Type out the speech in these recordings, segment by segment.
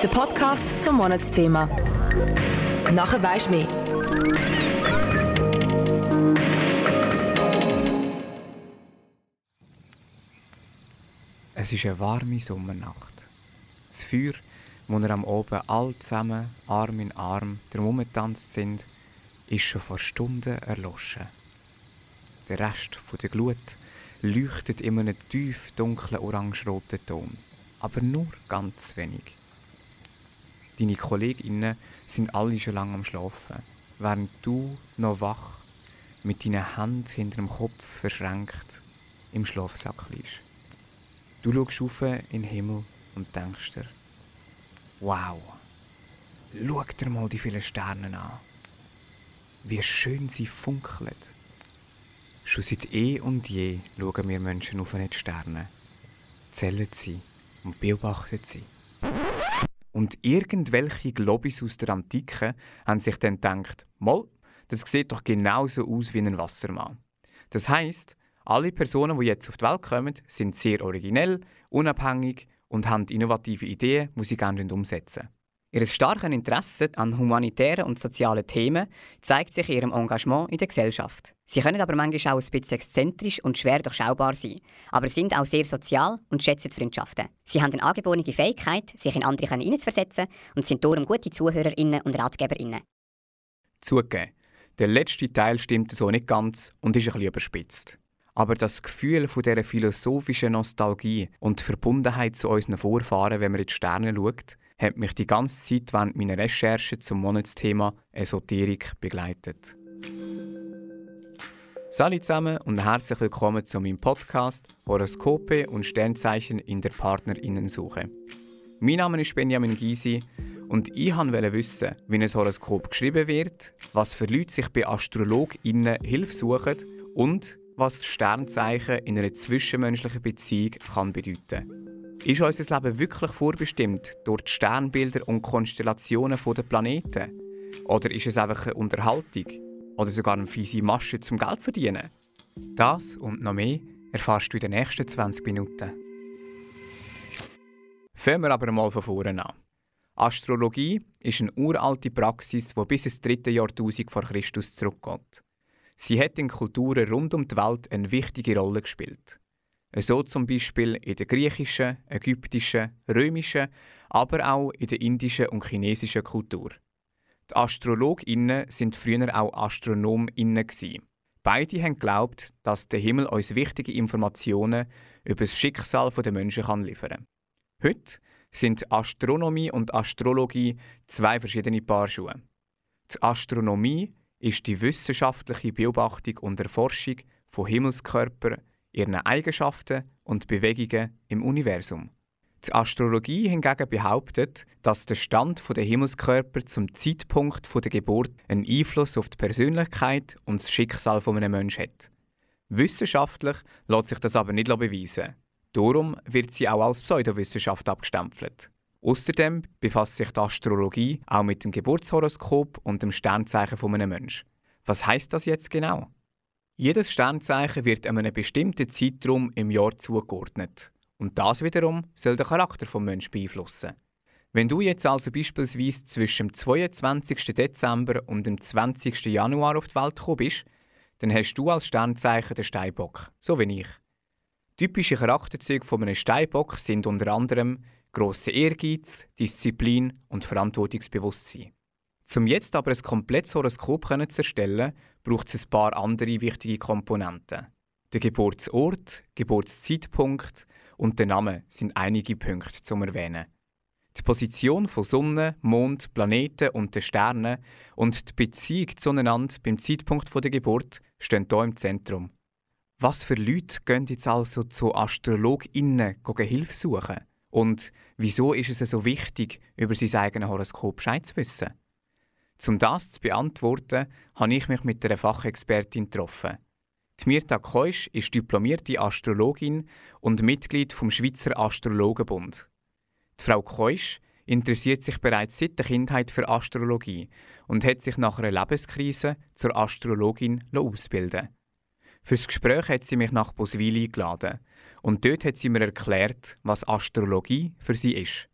Der Podcast zum Monatsthema. Nachher weisst mehr. Es ist eine warme Sommernacht. Das Feuer, wo wir am Oben all zusammen Arm in Arm herumgetanzt sind, ist schon vor Stunden erloschen. Der Rest der Glut leuchtet in einem tief dunklen orange-roten Ton, aber nur ganz wenig. Deine Kolleginnen sind alle schon lange am Schlafen, während du noch wach mit deinen Händen hinter dem Kopf verschränkt im Schlafsack liegst. Du schaust auf in den Himmel und denkst dir, wow, schau dir mal die vielen Sterne an. Wie schön sie funkeln. Schon seit eh und je schauen wir Menschen auf die Sterne, zählen sie und beobachten sie. Und irgendwelche Globis aus der Antike haben sich dann gedacht, mal, das sieht doch genauso aus wie ein Wassermann. Das heißt, alle Personen, die jetzt auf die Welt kommen, sind sehr originell, unabhängig und haben innovative Ideen, die sie gerne umsetzen Ihr starkes Interesse an humanitären und sozialen Themen zeigt sich in ihrem Engagement in der Gesellschaft. Sie können aber manchmal auch ein bisschen exzentrisch und schwer durchschaubar sein, aber sind auch sehr sozial und schätzen Freundschaften. Sie haben eine angeborene Fähigkeit, sich in andere hineinzuversetzen und sind darum gute ZuhörerInnen und RatgeberInnen. Zugegeben, der letzte Teil stimmt so nicht ganz und ist ein bisschen überspitzt. Aber das Gefühl von dieser philosophischen Nostalgie und Verbundenheit zu unseren Vorfahren, wenn man in die Sterne schaut, hat mich die ganze Zeit während meiner Recherche zum Monatsthema Esoterik begleitet. Salut zusammen und herzlich willkommen zu meinem Podcast Horoskope und Sternzeichen in der Partnerinnensuche. Mein Name ist Benjamin Gysi und ich wollte wissen, wie ein Horoskop geschrieben wird, was für Leute sich bei AstrologInnen Hilfe suchen und was Sternzeichen in einer zwischenmenschlichen Beziehung kann bedeuten kann. Ist unser Leben wirklich vorbestimmt durch die Sternbilder und Konstellationen der Planeten? Oder ist es einfach eine Unterhaltung? Oder sogar eine fiese Masche zum Geld verdienen? Das und noch mehr erfährst du in den nächsten 20 Minuten. Fangen wir aber mal von vorne an. Astrologie ist eine uralte Praxis, die bis ins dritte Jahrtausend vor Christus zurückgeht. Sie hat in Kulturen rund um die Welt eine wichtige Rolle gespielt. So zum Beispiel in der griechischen, ägyptischen, römischen, aber auch in der indischen und chinesischen Kultur. Die AstrologInnen sind früher auch AstronomInnen. Beide haben geglaubt, dass der Himmel uns wichtige Informationen über das Schicksal der Menschen liefern kann. Heute sind Astronomie und Astrologie zwei verschiedene Paar Schuhe. Die Astronomie ist die wissenschaftliche Beobachtung und Erforschung von Himmelskörpern, ihren Eigenschaften und Bewegungen im Universum. Die Astrologie hingegen behauptet, dass der Stand der Himmelskörper zum Zeitpunkt der Geburt einen Einfluss auf die Persönlichkeit und das Schicksal eines Menschen hat. Wissenschaftlich lässt sich das aber nicht beweisen. Darum wird sie auch als Pseudowissenschaft abgestempelt. Außerdem befasst sich die Astrologie auch mit dem Geburtshoroskop und dem Sternzeichen eines Menschen. Was heißt das jetzt genau? Jedes Sternzeichen wird einem bestimmten Zeitraum im Jahr zugeordnet. Und das wiederum soll den Charakter des Menschen beeinflussen. Wenn du jetzt also beispielsweise zwischen dem 22. Dezember und dem 20. Januar auf die Welt gekommen bist, dann hast du als Sternzeichen den Steinbock, so wie ich. Typische Charakterzüge von einem Steinbock sind unter anderem grosse Ehrgeiz, Disziplin und Verantwortungsbewusstsein. Um jetzt aber ein komplettes Horoskop zu erstellen, braucht es ein paar andere wichtige Komponenten. Der Geburtsort, Geburtszeitpunkt und der Name sind einige Punkte zum Erwähnen. Die Position von Sonne, Mond, Planeten und den Sternen und die Beziehung zueinander beim Zeitpunkt der Geburt stehen hier im Zentrum. Was für Leute gehen jetzt also zu AstrologInnen Hilfe suchen? Und wieso ist es so wichtig, über sein eigenes Horoskop Bescheid zu wissen? Um das zu beantworten, habe ich mich mit einer Fachexpertin getroffen. Mirta Keusch ist diplomierte Astrologin und Mitglied vom Schweizer Astrologenbund. Die Frau Keusch interessiert sich bereits seit der Kindheit für Astrologie und hat sich nach einer Lebenskrise zur Astrologin ausbilden Fürs Gespräch hat sie mich nach Boswil eingeladen und dort hat sie mir erklärt, was Astrologie für sie ist.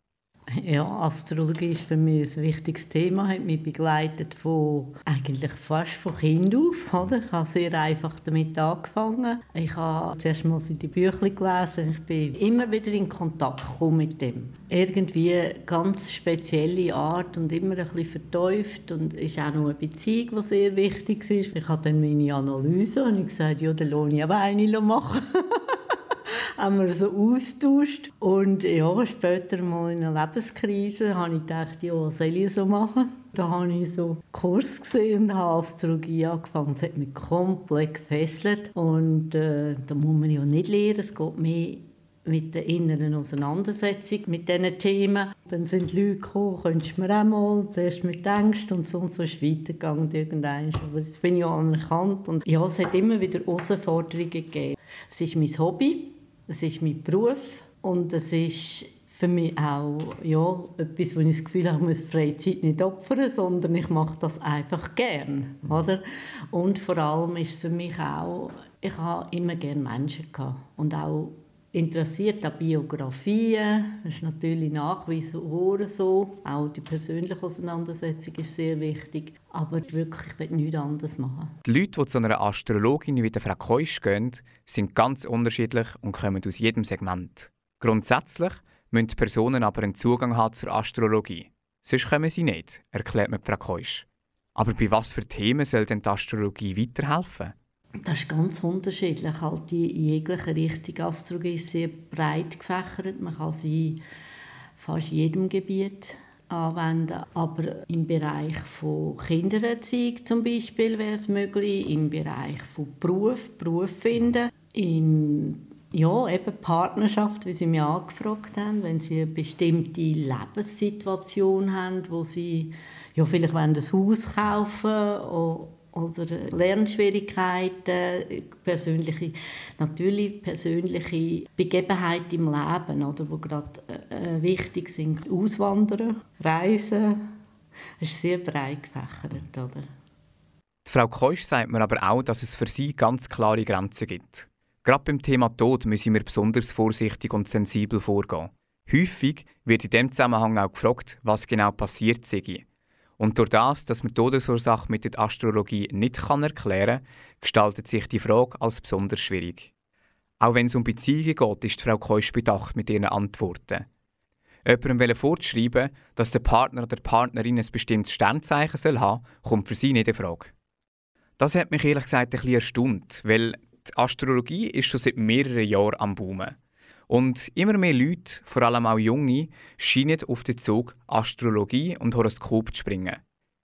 Ja, Astrologie ist für mich ein wichtiges Thema, hat mich begleitet von eigentlich fast von Kind auf. Oder? Ich habe sehr einfach damit angefangen. Ich habe zuerst mal die Bücher gelesen. Ich bin immer wieder in Kontakt gekommen mit dem. Irgendwie eine ganz spezielle Art und immer ein bisschen vertäuft und ist auch noch eine Beziehung, die sehr wichtig ist. Ich habe dann meine Analyse und ich gesagt, ja, dann lohne ich aber eine machen. haben wir so austauscht. Und ja, später mal in einer Lebenskrise habe ich gedacht, ja, was soll ich so machen? Da habe ich so einen Kurs gesehen und habe Astrologie angefangen. Das hat mich komplett gefesselt. Und äh, da muss man ja nicht lernen, es geht mehr mit der inneren Auseinandersetzung mit diesen Themen. Dann sind die Leute gekommen, könntest du mir auch mal, zuerst mit Ängsten und so und so ist weitergegangen irgendwann. Jetzt bin ich anerkannt und ja, es hat immer wieder Herausforderungen gegeben. Es ist mein Hobby, es ist mein Beruf und es ist für mich auch ja, etwas, wo ich das Gefühl habe, ich muss Freizeit nicht opfern, sondern ich mache das einfach gern, oder? Und vor allem ist es für mich auch, ich habe immer gerne Menschen gehabt und auch interessiert an Biografien. Das ist natürlich nach wie vor so. Auch die persönliche Auseinandersetzung ist sehr wichtig. Aber wirklich, ich will nichts anderes machen. Die Leute, die zu einer Astrologin wie der Frau Keusch gehen, sind ganz unterschiedlich und kommen aus jedem Segment. Grundsätzlich müssen die Personen aber einen Zugang haben zur Astrologie. Sonst kommen sie nicht, erklärt mir Frau Keusch. Aber bei was für Themen soll denn die Astrologie weiterhelfen? Das ist ganz unterschiedlich. Halt in jeglicher Richtung Astrologie ist sehr breit gefächert. Man kann sie in fast jedem Gebiet anwenden. Aber im Bereich von Kindererziehung zum Beispiel wäre es möglich, im Bereich von Beruf, Beruf finden, in ja, eben Partnerschaft, wie Sie mich angefragt haben, wenn Sie eine bestimmte Lebenssituation haben, wo Sie ja, vielleicht wollen ein Haus kaufen oder Lernschwierigkeiten, persönliche, natürlich persönliche Begebenheiten im Leben, oder, die gerade äh, wichtig sind. Auswandern, Reisen, das ist sehr breit gefächert. Oder? Die Frau Keusch sagt mir aber auch, dass es für sie ganz klare Grenzen gibt. Gerade beim Thema Tod müssen wir besonders vorsichtig und sensibel vorgehen. Häufig wird in diesem Zusammenhang auch gefragt, was genau passiert sei. Und durch das, dass man die Todesursache mit der Astrologie nicht kann erklären kann, gestaltet sich die Frage als besonders schwierig. Auch wenn es um Beziehungen geht, ist Frau Keusch bedacht mit ihren Antworten. Jemandem fortschreiben, dass der Partner oder die Partnerin ein bestimmtes Sternzeichen soll haben kommt für sie nicht in Frage. Das hat mich ehrlich gesagt ein bisschen erstaunt, weil die Astrologie ist schon seit mehreren Jahren am Boomen. Und immer mehr Leute, vor allem auch Junge, scheinen auf den Zug Astrologie und Horoskop zu springen.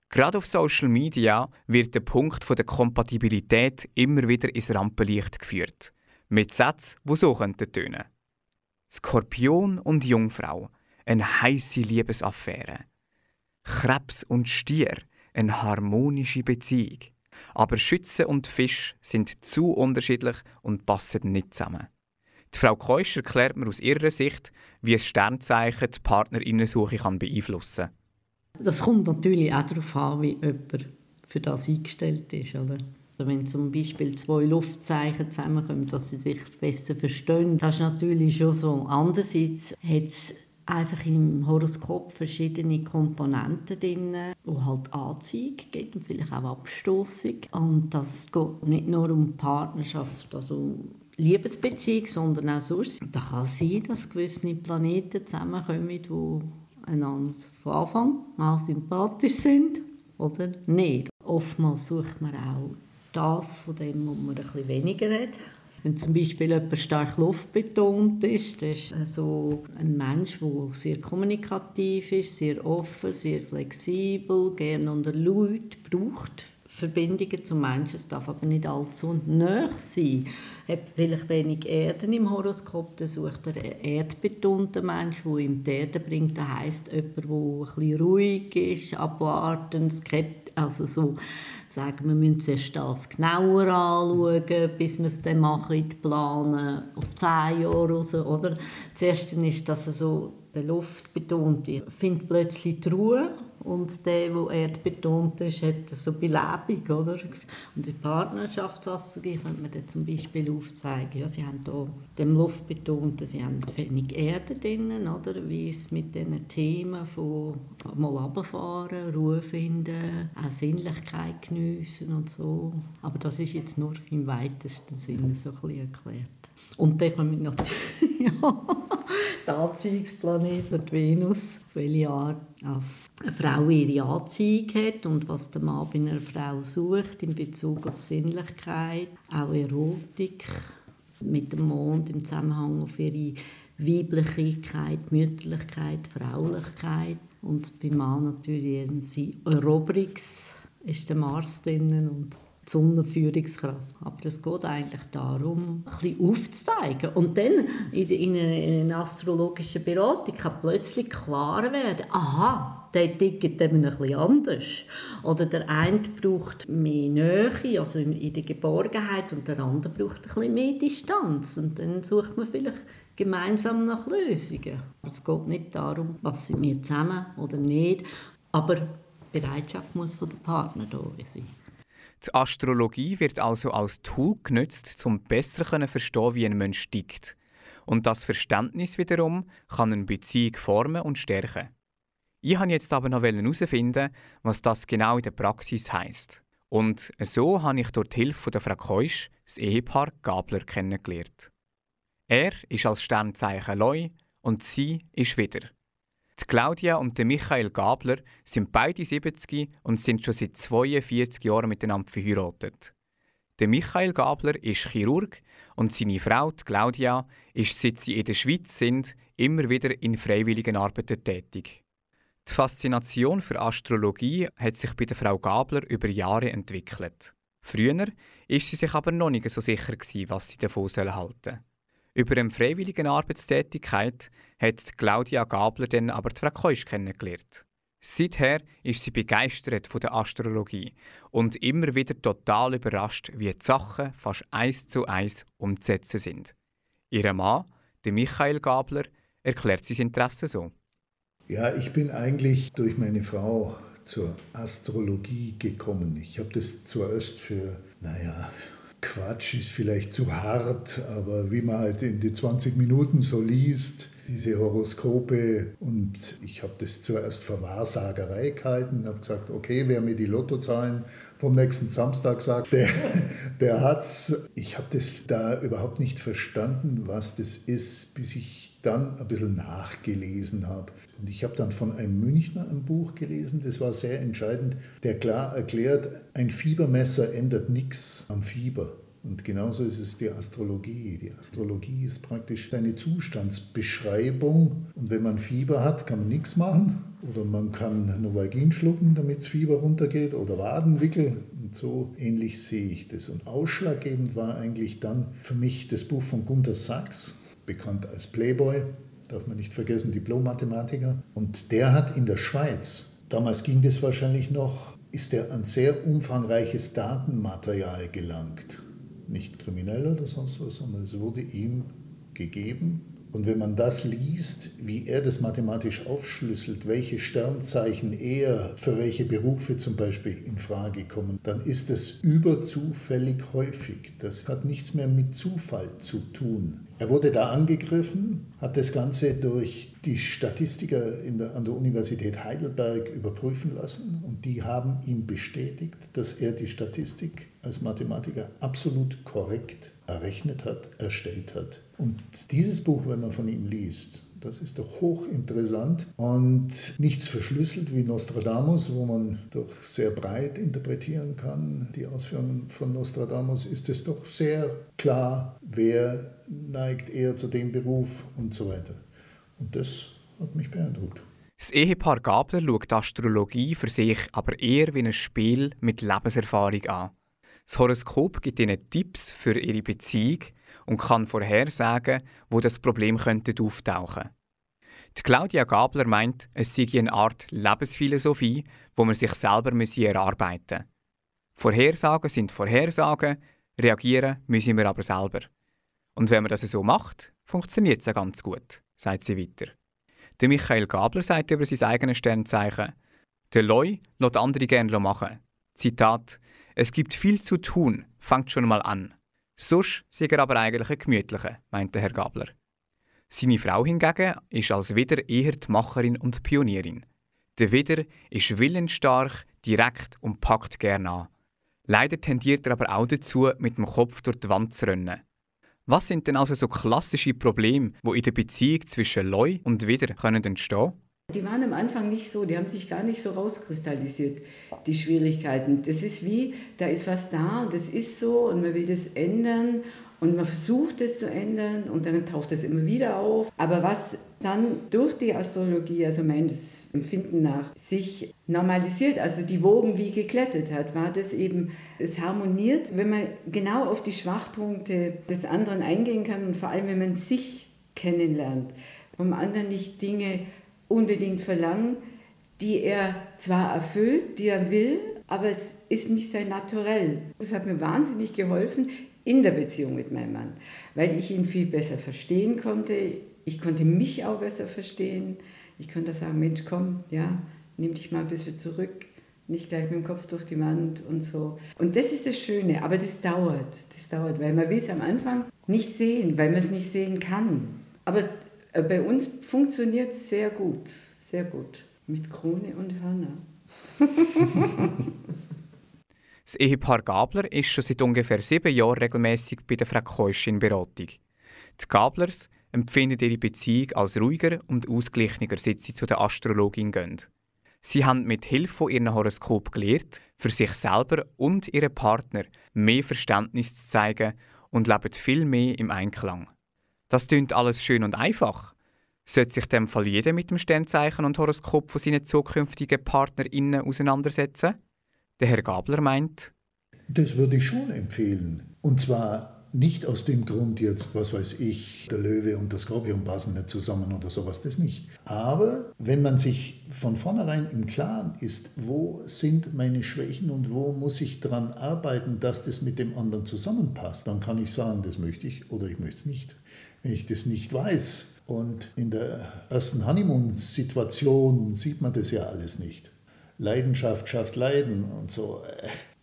Gerade auf Social Media wird der Punkt der Kompatibilität immer wieder ins Rampenlicht geführt. Mit Sätzen, die so tönen könnten. Skorpion und Jungfrau, eine heiße Liebesaffäre. Krebs und Stier, eine harmonische Beziehung. Aber Schütze und Fisch sind zu unterschiedlich und passen nicht zusammen. Die Frau Keusch erklärt mir aus ihrer Sicht, wie ein Sternzeichen die Partnerinnensuche kann beeinflussen kann. Das kommt natürlich auch darauf an, wie jemand für das eingestellt ist. Oder? Also wenn zum Beispiel zwei Luftzeichen zusammenkommen, dass sie sich besser verstehen, das ist natürlich schon so. Andererseits hat es einfach im Horoskop verschiedene Komponenten drin, die halt Anziehung gibt und vielleicht auch Abstoßung. Und das geht nicht nur um Partnerschaft, also Liebesbeziehung, sondern auch sonst. Da kann es sein, dass gewisse Planeten zusammenkommen, die einander von Anfang an sympathisch sind oder nicht. Oftmals sucht man auch das von dem, was man bisschen weniger hat. Wenn zum Beispiel jemand stark luftbetont ist, das ist so ein Mensch, der sehr kommunikativ ist, sehr offen, sehr flexibel, gerne unter Leuten braucht Verbindungen zum Menschen. Es darf aber nicht allzu nah sein. Hat vielleicht wenig Erden im Horoskop, dann sucht er einen erdbetonten Mensch, der ihm die Erde bringt. Das heisst, jemand, der ein bisschen ruhig ist, abwartend, skeptisch, also so sagen, wir müssen zuerst das genauer anschauen, bis wir es dann machen, planen, auf zehn Jahre raus, oder? Das Erste ist, dass er so der Luft betont findet plötzlich die Ruhe und der, der erdbetont ist, hat so Belebung, oder? Und in Partnerschaftsastrologie könnte man zum Beispiel aufzeigen, ja, sie haben hier dem Luftbetonten, sie haben wenig Erde drinnen, oder? Wie es mit diesen Themen von mal runterfahren, Ruhe finden, auch Sinnlichkeit geniessen und so. Aber das ist jetzt nur im weitesten Sinne so ein bisschen erklärt. Und dann kommen natürlich ja, der Anziehungsplanet, die Venus, welche Art als eine Frau ihre Anziehung hat und was der Mann bei einer Frau sucht in Bezug auf Sinnlichkeit, auch Erotik, mit dem Mond im Zusammenhang auf ihre Weiblichkeit, Mütterlichkeit, Fraulichkeit und beim Mann natürlich sie Eroberungs ist der Mars drinnen und die Sonnenführungskraft. Aber es geht eigentlich darum, bisschen aufzuzeigen. Und dann in einer astrologischen Beratung kann plötzlich klar werden, aha, der tickt eben ein bisschen anders. Oder der eine braucht mehr Nähe, also in der Geborgenheit, und der andere braucht bisschen mehr Distanz. Und dann sucht man vielleicht gemeinsam nach Lösungen. Es geht nicht darum, was sind wir zusammen oder nicht, aber die Bereitschaft muss von den Partner da sein. Die Astrologie wird also als Tool genutzt, um besser zu verstehen, wie ein Mensch tickt. Und das Verständnis wiederum kann eine Beziehung formen und stärken. Ich wollte jetzt aber noch herausfinden, was das genau in der Praxis heisst. Und so habe ich durch die Hilfe der Frau Keusch das Ehepaar Gabler kennengelernt. Er ist als Sternzeichen Leu und sie ist wieder. Die Claudia und der Michael Gabler sind beide 70 und sind schon seit 42 Jahren miteinander verheiratet. Der Michael Gabler ist Chirurg und seine Frau, die Claudia, ist, seit sie in der Schweiz sind, immer wieder in freiwilligen Arbeiten tätig. Die Faszination für Astrologie hat sich bei der Frau Gabler über Jahre entwickelt. Früher ist sie sich aber noch nicht so sicher was sie davon halten soll. Über eine freiwillige Arbeitstätigkeit hat Claudia Gabler dann aber die Frau kennengelernt. Seither ist sie begeistert von der Astrologie und immer wieder total überrascht, wie die Sachen fast eins zu eins umzusetzen sind. Ihr Mann, der Michael Gabler, erklärt sein Interesse so. Ja, ich bin eigentlich durch meine Frau zur Astrologie gekommen. Ich habe das zuerst für, naja, Quatsch ist vielleicht zu hart, aber wie man halt in die 20 Minuten so liest, diese Horoskope und ich habe das zuerst für Wahrsagerei gehalten, habe gesagt, okay, wer mir die Lottozahlen vom nächsten Samstag sagt, der, der hat's. Ich habe das da überhaupt nicht verstanden, was das ist, bis ich dann ein bisschen nachgelesen habe. Und ich habe dann von einem Münchner ein Buch gelesen, das war sehr entscheidend, der klar erklärt, ein Fiebermesser ändert nichts am Fieber. Und genauso ist es die Astrologie. Die Astrologie ist praktisch eine Zustandsbeschreibung. Und wenn man Fieber hat, kann man nichts machen. Oder man kann Novagin schlucken, damit das Fieber runtergeht. Oder Wadenwickel. Und so ähnlich sehe ich das. Und ausschlaggebend war eigentlich dann für mich das Buch von Gunther Sachs, bekannt als Playboy darf man nicht vergessen, Diplom-Mathematiker. Und der hat in der Schweiz, damals ging das wahrscheinlich noch, ist er an sehr umfangreiches Datenmaterial gelangt. Nicht kriminell oder sonst was, sondern es wurde ihm gegeben und wenn man das liest, wie er das mathematisch aufschlüsselt, welche Sternzeichen er für welche Berufe zum Beispiel in Frage kommen, dann ist es überzufällig häufig. Das hat nichts mehr mit Zufall zu tun. Er wurde da angegriffen, hat das Ganze durch die Statistiker der, an der Universität Heidelberg überprüfen lassen und die haben ihm bestätigt, dass er die Statistik als Mathematiker absolut korrekt errechnet hat, erstellt hat. Und dieses Buch, wenn man von ihm liest, das ist doch hochinteressant und nichts verschlüsselt wie Nostradamus, wo man doch sehr breit interpretieren kann. Die Ausführungen von Nostradamus ist es doch sehr klar, wer neigt eher zu dem Beruf und so weiter. Und das hat mich beeindruckt. Das Ehepaar Gabler schaut Astrologie für sich aber eher wie ein Spiel mit Lebenserfahrung an. Das Horoskop gibt ihnen Tipps für ihre Beziehung und kann vorhersagen, wo das Problem könnte auftauchen. Die Claudia Gabler meint, es sei eine Art Lebensphilosophie, wo man sich selber erarbeiten muss. Vorhersagen sind Vorhersagen, reagieren müssen wir aber selber. Und wenn man das so macht, funktioniert es ja ganz gut, sagt sie weiter. Der Michael Gabler sagt über sein eigenes Sternzeichen, Der Loi lässt andere gerne machen. Zitat: Es gibt viel zu tun, fangt schon mal an. Sonst sei er aber eigentlich ein gemütlicher, meinte Herr Gabler. Seine Frau hingegen ist als Wider eher die Macherin und Pionierin. Der Wider ist willensstark, direkt und packt gerne an. Leider tendiert er aber auch dazu, mit dem Kopf durch die Wand zu rennen. Was sind denn also so klassische Probleme, die in der Beziehung zwischen Loi und Wider können entstehen Die waren am Anfang nicht so, die haben sich gar nicht so rauskristallisiert, die Schwierigkeiten. Das ist wie, da ist was da und das ist so und man will das ändern und man versucht es zu ändern und dann taucht es immer wieder auf. Aber was dann durch die Astrologie, also mein Empfinden nach, sich normalisiert, also die Wogen wie geklettet hat, war das eben, es harmoniert, wenn man genau auf die Schwachpunkte des anderen eingehen kann und vor allem, wenn man sich kennenlernt, vom anderen nicht Dinge unbedingt verlangen, die er zwar erfüllt, die er will, aber es ist nicht sein Naturell. Das hat mir wahnsinnig geholfen in der Beziehung mit meinem Mann, weil ich ihn viel besser verstehen konnte. Ich konnte mich auch besser verstehen. Ich konnte sagen, Mensch, komm, ja, nimm dich mal ein bisschen zurück, nicht gleich mit dem Kopf durch die Wand und so. Und das ist das Schöne, aber das dauert, das dauert, weil man will es am Anfang nicht sehen, weil man es nicht sehen kann. Aber äh, bei uns funktioniert es sehr gut, sehr gut, mit Krone und Hörner. Das Ehepaar Gabler ist schon seit ungefähr sieben Jahren regelmäßig bei der Frau Keusch in Beratung. Die Gablers empfinden ihre Beziehung als ruhiger und ausgeglichener, seit sie zu der Astrologin gehen. Sie haben mit Hilfe von ihrem Horoskop gelernt, für sich selber und ihren Partner mehr Verständnis zu zeigen und leben viel mehr im Einklang. Das klingt alles schön und einfach. Sollte sich dem Fall jeder mit dem Sternzeichen und Horoskop von seinen zukünftigen PartnerInnen auseinandersetzen? Der Herr Gabler meint, das würde ich schon empfehlen. Und zwar nicht aus dem Grund jetzt, was weiß ich, der Löwe und der Skorpion passen nicht zusammen oder sowas, das nicht. Aber wenn man sich von vornherein im Klaren ist, wo sind meine Schwächen und wo muss ich daran arbeiten, dass das mit dem anderen zusammenpasst, dann kann ich sagen, das möchte ich oder ich möchte es nicht. Wenn ich das nicht weiß und in der ersten Honeymoon-Situation sieht man das ja alles nicht. Leidenschaft schafft Leiden und so,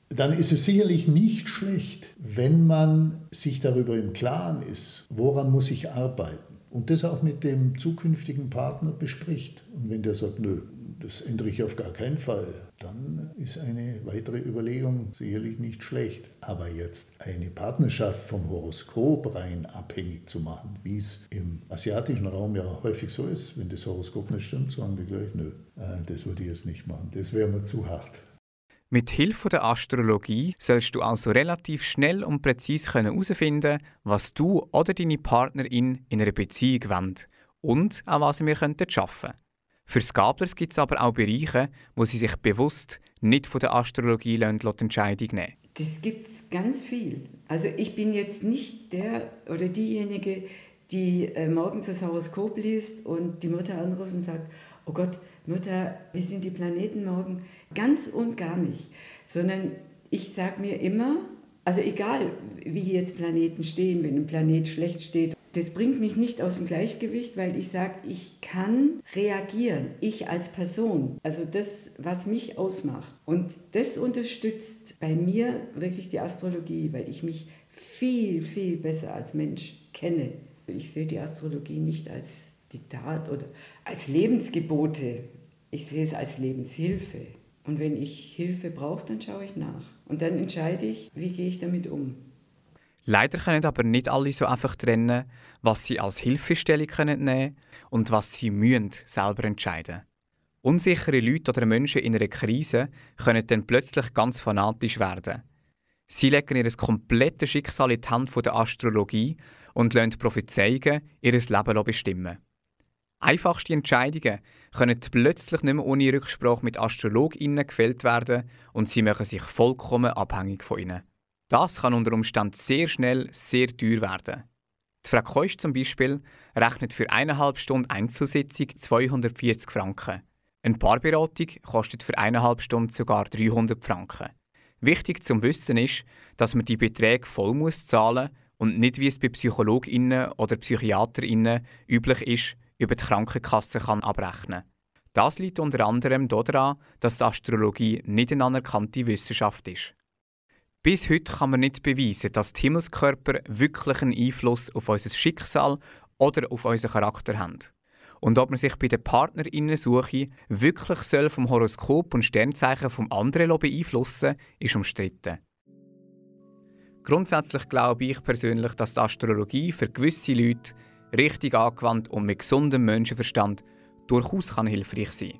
dann ist es sicherlich nicht schlecht, wenn man sich darüber im Klaren ist, woran muss ich arbeiten. Und das auch mit dem zukünftigen Partner bespricht. Und wenn der sagt, nö, das ändere ich auf gar keinen Fall, dann ist eine weitere Überlegung sicherlich nicht schlecht. Aber jetzt eine Partnerschaft vom Horoskop rein abhängig zu machen, wie es im asiatischen Raum ja häufig so ist, wenn das Horoskop nicht stimmt, sagen die gleich, nö, äh, das würde ich jetzt nicht machen, das wäre mir zu hart. Mit Hilfe der Astrologie sollst du also relativ schnell und präzise herausfinden, was du oder deine Partnerin in einer Beziehung wollt und an was wir schaffen könnten. Für Skablers gibt es aber auch Bereiche, wo sie sich bewusst nicht von der Astrologie lassen, Entscheidung nehmen Das gibt es ganz viel. Also ich bin jetzt nicht der oder diejenige, die äh, morgens das Horoskop liest und die Mutter anruft und sagt, oh Gott, Mutter, wie sind die Planeten morgen? Ganz und gar nicht. Sondern ich sage mir immer, also egal wie jetzt Planeten stehen, wenn ein Planet schlecht steht das bringt mich nicht aus dem Gleichgewicht, weil ich sage, ich kann reagieren, ich als Person, also das, was mich ausmacht. Und das unterstützt bei mir wirklich die Astrologie, weil ich mich viel, viel besser als Mensch kenne. Ich sehe die Astrologie nicht als Diktat oder als Lebensgebote, ich sehe es als Lebenshilfe. Und wenn ich Hilfe brauche, dann schaue ich nach. Und dann entscheide ich, wie gehe ich damit um. Leider können aber nicht alle so einfach trennen, was sie als Hilfestellung können nehmen und was sie mühen selber entscheiden. Unsichere Leute oder Menschen in einer Krise können dann plötzlich ganz fanatisch werden. Sie legen ihr komplettes Schicksal in die Hand der Astrologie und lassen Prophezeiungen ihr Leben bestimmen. Einfachste Entscheidungen können plötzlich nicht mehr ohne Rücksprache mit AstrologInnen gefällt werden und sie machen sich vollkommen abhängig von ihnen. Das kann unter Umständen sehr schnell sehr teuer werden. Die Frau Keusch zum Beispiel rechnet für eineinhalb Stunden Einzelsitzung 240 Franken. Eine Paarberatung kostet für eineinhalb Stunden sogar 300 Franken. Wichtig zum Wissen ist, dass man die Beträge voll muss zahlen und nicht wie es bei PsychologInnen oder PsychiaterInnen üblich ist, über die Krankenkasse kann abrechnen Das liegt unter anderem daran, dass die Astrologie nicht eine anerkannte Wissenschaft ist. Bis heute kann man nicht beweisen, dass die Himmelskörper wirklich einen Einfluss auf unser Schicksal oder auf unseren Charakter haben. Und ob man sich bei der Partnerinnensuche wirklich soll vom Horoskop und Sternzeichen vom anderen beeinflussen ist umstritten. Grundsätzlich glaube ich persönlich, dass die Astrologie für gewisse Leute richtig angewandt und mit gesundem Menschenverstand durchaus kann hilfreich sein.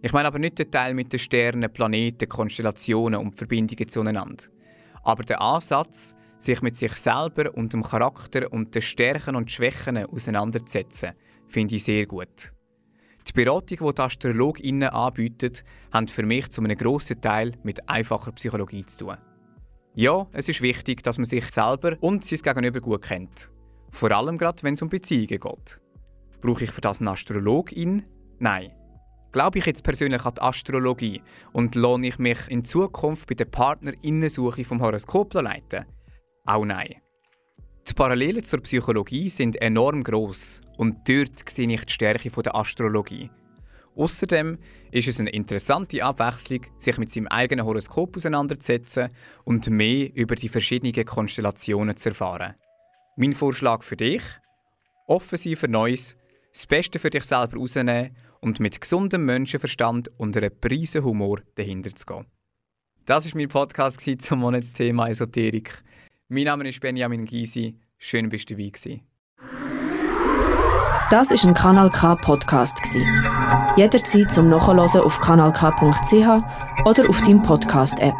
Ich meine aber nicht den Teil mit den Sternen, Planeten, Konstellationen und Verbindungen zueinander. Aber der Ansatz, sich mit sich selber und dem Charakter und den Stärken und Schwächen auseinanderzusetzen, finde ich sehr gut. Die Beratung, die die AstrologInnen anbieten, hat für mich zu einem grossen Teil mit einfacher Psychologie zu tun. Ja, es ist wichtig, dass man sich selber und sein Gegenüber gut kennt. Vor allem gerade, wenn es um Beziehungen geht. Brauche ich für das einen Astrologin? Nein. Glaube ich jetzt persönlich an die Astrologie und lohne ich mich in Zukunft bei der Partnerinnensuche vom Horoskop leiten? Auch nein. Die Parallelen zur Psychologie sind enorm groß und dort sehe ich die Stärke der Astrologie. Außerdem ist es eine interessante Abwechslung, sich mit seinem eigenen Horoskop auseinanderzusetzen und mehr über die verschiedenen Konstellationen zu erfahren. Mein Vorschlag für dich: offen sein für Neues, das Beste für dich selber rausnehmen und mit gesundem Menschenverstand und einem Prise Humor dahinter zu gehen. Das war mein Podcast zum Monatsthema Esoterik. Mein Name ist Benjamin Gysi. Schön, bist du dabei gewesen. Das ist ein Kanal K Podcast Jederzeit zum Nachhören auf kanalk.ch oder auf deinem Podcast App.